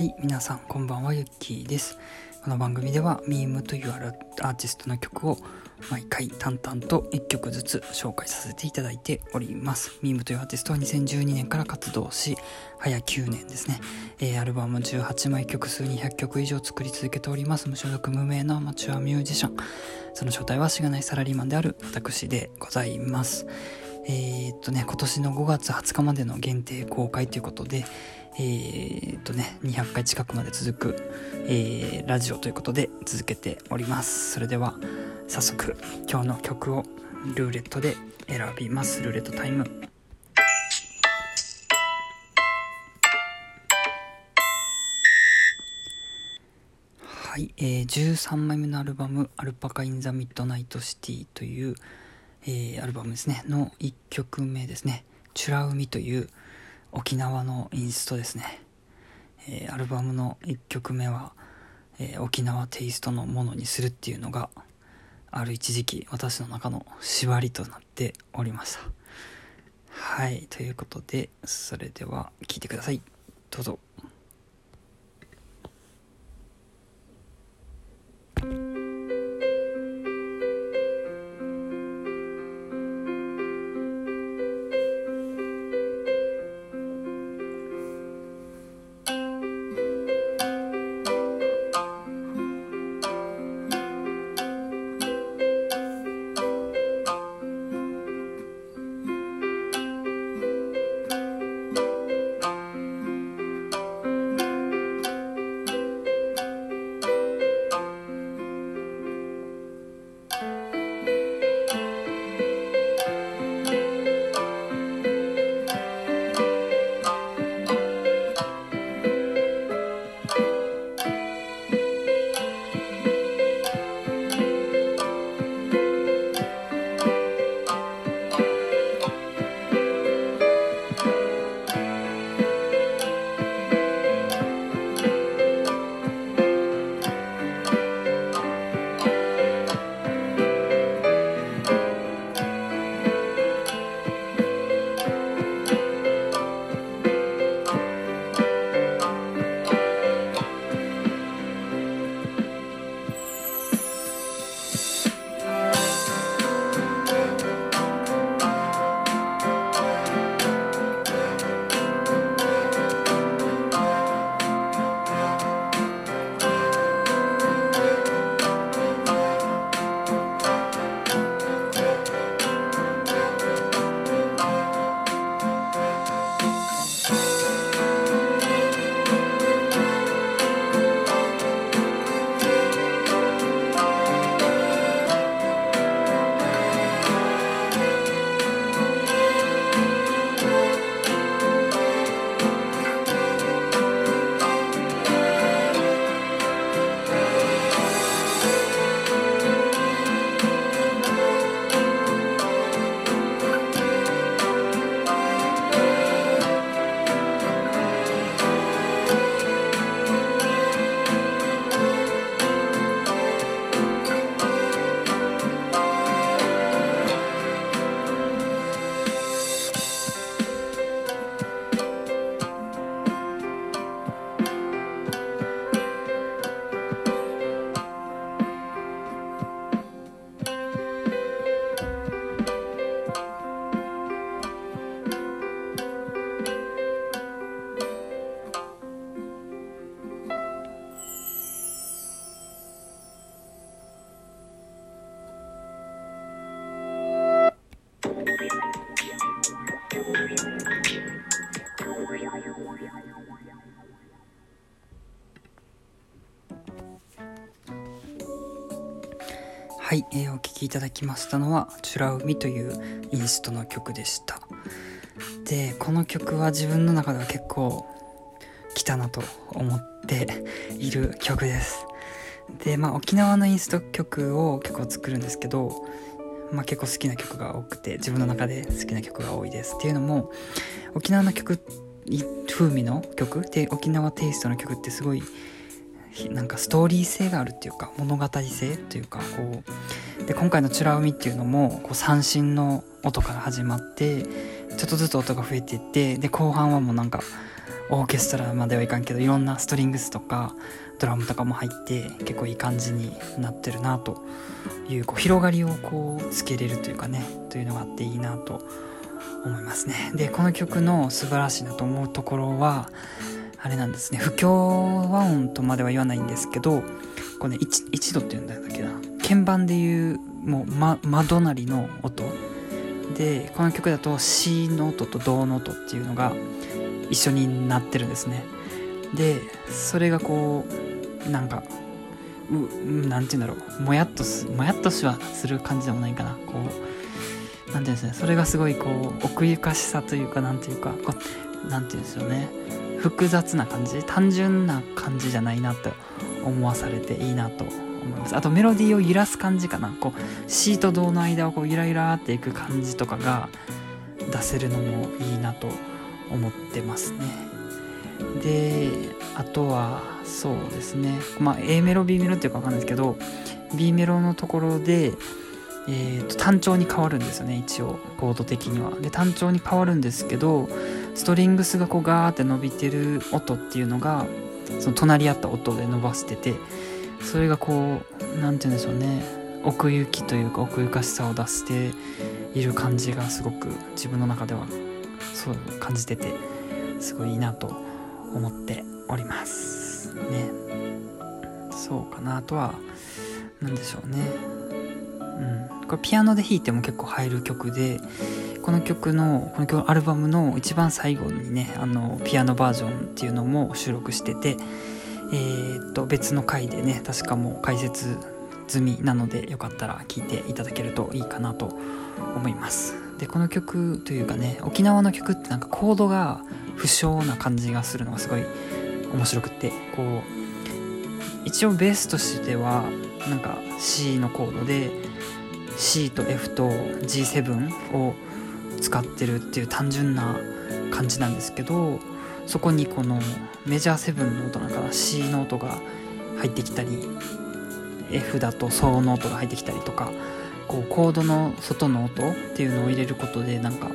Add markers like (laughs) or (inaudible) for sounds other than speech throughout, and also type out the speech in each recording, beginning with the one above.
はい、皆さんこんばんは、ゆっきーです。この番組では、ミームというアーティストの曲を毎回淡々と1曲ずつ紹介させていただいております。ミームというアーティストは2012年から活動し、早9年ですね。えー、アルバム18枚曲数200曲以上作り続けております。無所属無名のアマチュアミュージシャン。その正体はしがないサラリーマンである私でございます。えー、っとね、今年の5月20日までの限定公開ということで、えー、っとね、200回近くまで続く、えー、ラジオということで続けております。それでは、早速、今日の曲をルーレットで選びます。ルーレットタイム。はい、えー、13枚目のアルバム「アルパカ・イン・ザ・ミッドナイト・シティ」という、えー、アルバムですねの1曲目ですね「チュラ海」という沖縄のインストですね、えー、アルバムの1曲目は、えー、沖縄テイストのものにするっていうのがある一時期私の中の縛りとなっておりました。はいということでそれでは聴いてください。どうぞ。はい、えー、お聴きいただきましたのは「チュラ海」というインストの曲でした。でこの曲は自分の中では結構来たなと思っている曲です。でまあ沖縄のインスト曲を結構作るんですけどまあ、結構好きな曲が多くて自分の中で好きな曲が多いです。っていうのも沖縄の曲風味の曲？で沖縄テイストの曲ってすごいなんかストーリー性があるっていうか物語性というかこうで今回の「チュラ海」っていうのもこう三振の音から始まってちょっとずつ音が増えていってで後半はもうなんかオーケストラまではいかんけどいろんなストリングスとかドラムとかも入って結構いい感じになってるなというこう広がりをこうつけれるというかねというのがあっていいなと思いますね。でこの曲の素晴らしいなと思うところはあれなんですね。不協和音とまでは言わないんですけどこうね一度って言うんだっけな。鍵盤でいうもう、ま、間隣の音。でこの曲だと C の音とドの音っていうのが一緒になってるんですね。でそれがこうなんかうなんて言うんだろう。もやっとすもやっとしはする感じでもないかな。こうなんていうんですね。それがすごいこう奥ゆかしさというかなんていうかこなんていうんですよね。複雑な感じ単純な感じじゃないなと思わされていいなと思います。あとメロディーを揺らす感じかな。こうシーと銅の間をこうゆらゆらっていく感じとかが出せるのもいいなと思ってますね。であとはそうですね。まあ A メロ B メロっていうか分かんないですけど B メロのところでえーと、単調に変わるんですよね一応。コード的には。で単調に変わるんですけどストリングスがこうガーって伸びてる音っていうのがその隣り合った音で伸ばしててそれがこう何て言うんでしょうね。奥行きというか奥ゆかしさを出している感じがすごく自分の中ではそう感じててすごいいいなと思っておりますね。そうかなあとは何でしょうね。うん。これピアノで弾いても結構入る曲でこの曲のこの曲アルバムの一番最後にねあのピアノバージョンっていうのも収録しててえー、っと別の回でね確かもう解説済みなのでよかったら聴いていただけるといいかなと思います。でこの曲というかね沖縄の曲ってなんかコードが不詳な感じがするのがすごい面白くってこう一応ベースとしてはなんか C のコードで C と F と G7 を使ってるっていう単純な感じなんですけどそこにこのメジャー7の音なんかな C の音が入ってきたり F だとソーの音が入ってきたりとかこうコードの外の音っていうのを入れることでなんか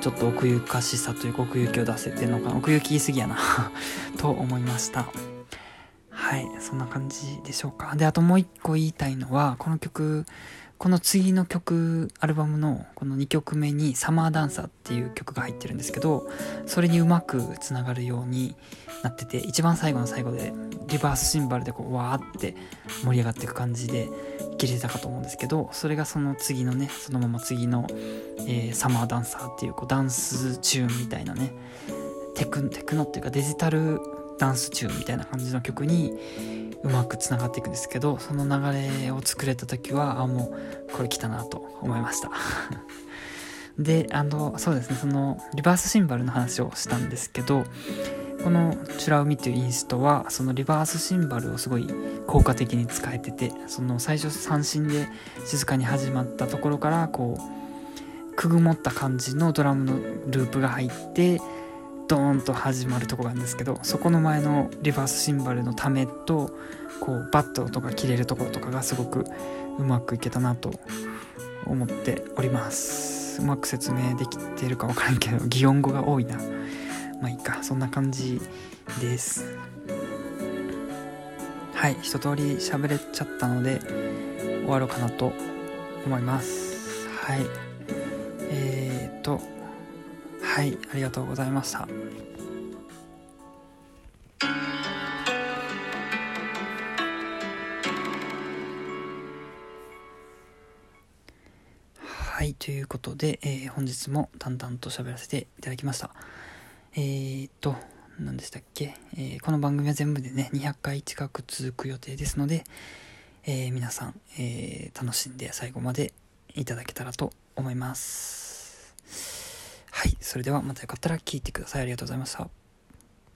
ちょっと奥ゆかしさというか奥行きを出せてるのかな奥行き言い過ぎやな (laughs) と思いました。はいそんな感じでしょうか。であともう一個言いたいのはこの曲この次の曲アルバムのこの2曲目に「サマーダンサー」っていう曲が入ってるんですけどそれにうまくつながるようになってて一番最後の最後でリバースシンバルでこうわーって盛り上がっていく感じで切れてたかと思うんですけどそれがその次のねそのまま次の、えー、サマーダンサーっていうこうダンスチューンみたいなねテクテクノっていうかデジタルダンスチューンみたいな感じの曲にうまくつながっていくんですけどその流れを作れた時はあもうこれ来たなと思いました。(laughs) であのそうですねそのリバースシンバルの話をしたんですけどこの「チュラ海」っていうインストはそのリバースシンバルをすごい効果的に使えててその最初三振で静かに始まったところからこうくぐもった感じのドラムのループが入ってドーンと始まるとこがあるんですけどそこの前のリバースシンバルのためとこうバットとか切れるところとかがすごくうまくいけたなと思っております。うまく説明できてるか分からんけど擬音語が多いな。まあいいか。そんな感じです。はい。一通り喋れちゃったので終わろうかなと思います。はい。えーとはいありがとうございました。はいということで、えー、本日も淡々と喋らせていただきました。えー、っと何でしたっけ、えー、この番組は全部でね200回近く続く予定ですので、えー、皆さん、えー、楽しんで最後までいただけたらと思います。はい、それではまたよかったら聞いてください。ありがとうございました。